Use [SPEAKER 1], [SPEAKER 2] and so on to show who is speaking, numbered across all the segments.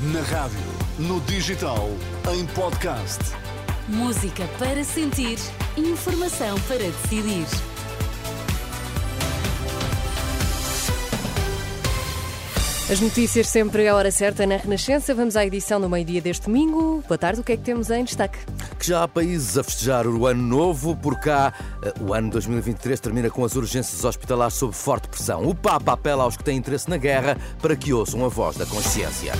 [SPEAKER 1] Na rádio, no digital, em podcast.
[SPEAKER 2] Música para sentir, informação para decidir.
[SPEAKER 3] As notícias sempre à hora certa na Renascença. Vamos à edição do meio-dia deste domingo. Boa tarde, o que é que temos em destaque?
[SPEAKER 4] Que já há países a festejar o ano novo, por cá eh, o ano 2023 termina com as urgências hospitalares sob forte pressão. O Papa apela aos que têm interesse na guerra para que ouçam a voz da consciência.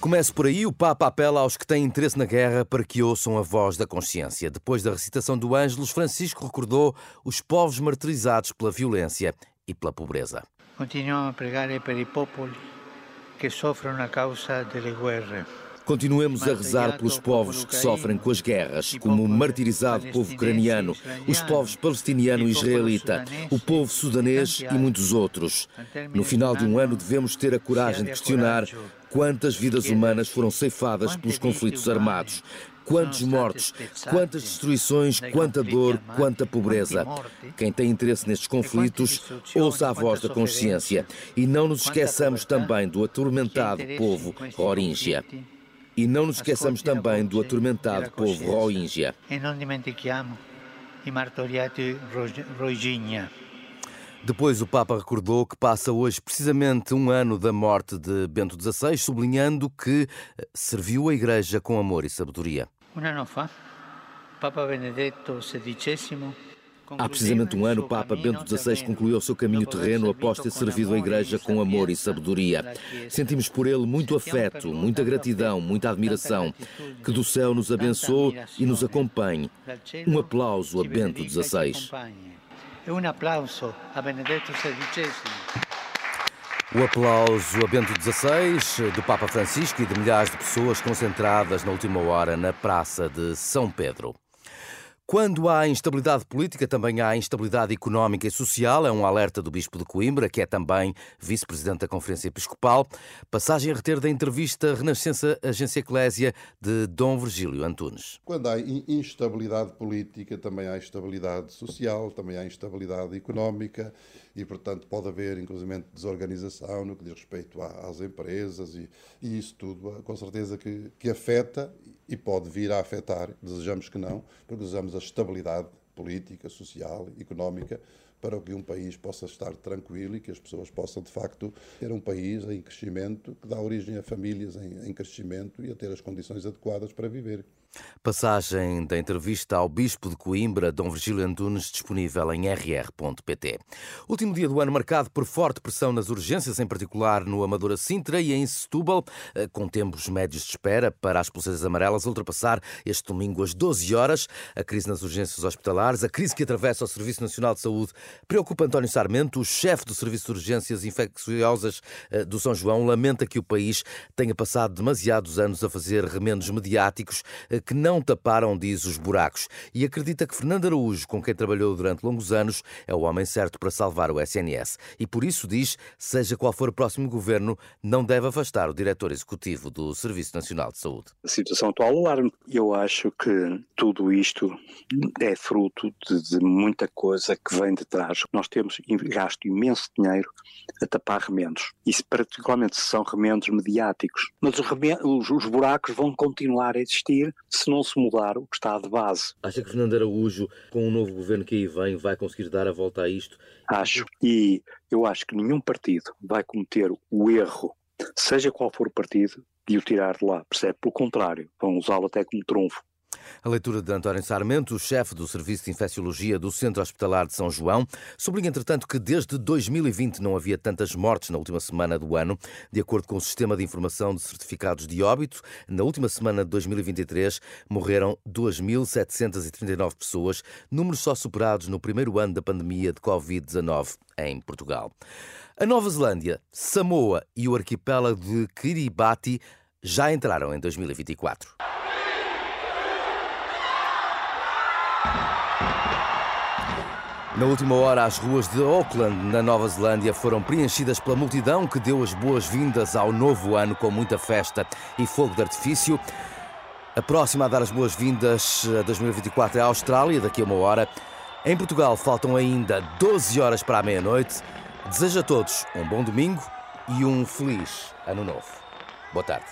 [SPEAKER 4] Comece por aí, o Papa apela aos que têm interesse na guerra para que ouçam a voz da consciência. Depois da recitação do Ângelus, Francisco recordou os povos martirizados pela violência e pela pobreza.
[SPEAKER 5] Continuiamo a pregare per i popoli che soffrono a causa delle guerre.
[SPEAKER 4] Continuemos a rezar pelos povos que sofrem com as guerras, como o martirizado povo ucraniano, os povos palestiniano e israelita, o povo sudanês e muitos outros. No final de um ano, devemos ter a coragem de questionar quantas vidas humanas foram ceifadas pelos conflitos armados, Quantos mortos, quantas destruições, quanta dor, quanta pobreza. Quem tem interesse nestes conflitos, ouça a voz da consciência. E não nos esqueçamos também do atormentado povo Rohingya. E não nos esqueçamos também do atormentado povo Rohingya.
[SPEAKER 5] E não dimentichiamo i martoriati Rohingya.
[SPEAKER 4] Depois o Papa recordou que passa hoje precisamente um ano da morte de Bento XVI, sublinhando que eh, serviu a Igreja com amor e sabedoria.
[SPEAKER 5] Um ano fa, Papa Benedetto XVI
[SPEAKER 4] Há precisamente um ano, o Papa Bento XVI concluiu o seu caminho terreno após ter servido a Igreja com amor e sabedoria. Sentimos por ele muito afeto, muita gratidão, muita admiração. Que do céu nos abençoe e nos acompanhe. Um aplauso a Bento XVI.
[SPEAKER 5] E um aplauso a Benedetto XVI.
[SPEAKER 4] O aplauso a Bento XVI, do Papa Francisco e de milhares de pessoas concentradas na última hora na Praça de São Pedro. Quando há instabilidade política, também há instabilidade económica e social. É um alerta do Bispo de Coimbra, que é também vice-presidente da Conferência Episcopal. Passagem a reter da entrevista Renascença Agência Eclésia de Dom Virgílio Antunes.
[SPEAKER 6] Quando há instabilidade política, também há instabilidade social, também há instabilidade económica e, portanto, pode haver, inclusive, desorganização no que diz respeito às empresas e, e isso tudo, com certeza que, que afeta e pode vir a afetar, desejamos que não, porque desejamos a estabilidade política, social, económica, para que um país possa estar tranquilo e que as pessoas possam, de facto, ter um país em crescimento, que dá origem a famílias em, em crescimento e a ter as condições adequadas para viver.
[SPEAKER 4] Passagem da entrevista ao Bispo de Coimbra, Dom Virgílio Antunes, disponível em rr.pt. Último dia do ano marcado por forte pressão nas urgências, em particular no Amadora Sintra e em Setúbal, eh, com tempos médios de espera para as pulseiras amarelas ultrapassar este domingo às 12 horas. A crise nas urgências hospitalares, a crise que atravessa o Serviço Nacional de Saúde, preocupa António Sarmento, o chefe do Serviço de Urgências Infecciosas eh, do São João, lamenta que o país tenha passado demasiados anos a fazer remendos mediáticos eh, que não taparam, diz, os buracos. E acredita que Fernando Araújo, com quem trabalhou durante longos anos, é o homem certo para salvar o SNS. E por isso diz, seja qual for o próximo governo, não deve afastar o diretor executivo do Serviço Nacional de Saúde.
[SPEAKER 7] A situação atual alarme. Eu acho que tudo isto é fruto de, de muita coisa que vem de trás. Nós temos gasto imenso dinheiro a tapar remendos. Isso particularmente se são remendos mediáticos. Mas os, remendos, os buracos vão continuar a existir se não se mudar o que está de base.
[SPEAKER 4] Acha que Fernando Araújo, com o novo governo que aí vem, vai conseguir dar a volta a isto?
[SPEAKER 7] Acho. E eu acho que nenhum partido vai cometer o erro, seja qual for o partido, de o tirar de lá. Percebe? Pelo contrário, vão usá-lo até como trunfo.
[SPEAKER 4] A leitura de António Sarmento, chefe do Serviço de Infecciologia do Centro Hospitalar de São João, sublinha, entretanto, que desde 2020 não havia tantas mortes na última semana do ano. De acordo com o Sistema de Informação de Certificados de Óbito, na última semana de 2023 morreram 2.739 pessoas, números só superados no primeiro ano da pandemia de Covid-19 em Portugal. A Nova Zelândia, Samoa e o arquipélago de Kiribati já entraram em 2024. Na última hora, as ruas de Auckland, na Nova Zelândia, foram preenchidas pela multidão que deu as boas-vindas ao novo ano com muita festa e fogo de artifício. A próxima a dar as boas-vindas a 2024 é a Austrália, daqui a uma hora. Em Portugal faltam ainda 12 horas para a meia-noite. Desejo a todos um bom domingo e um feliz ano novo. Boa tarde.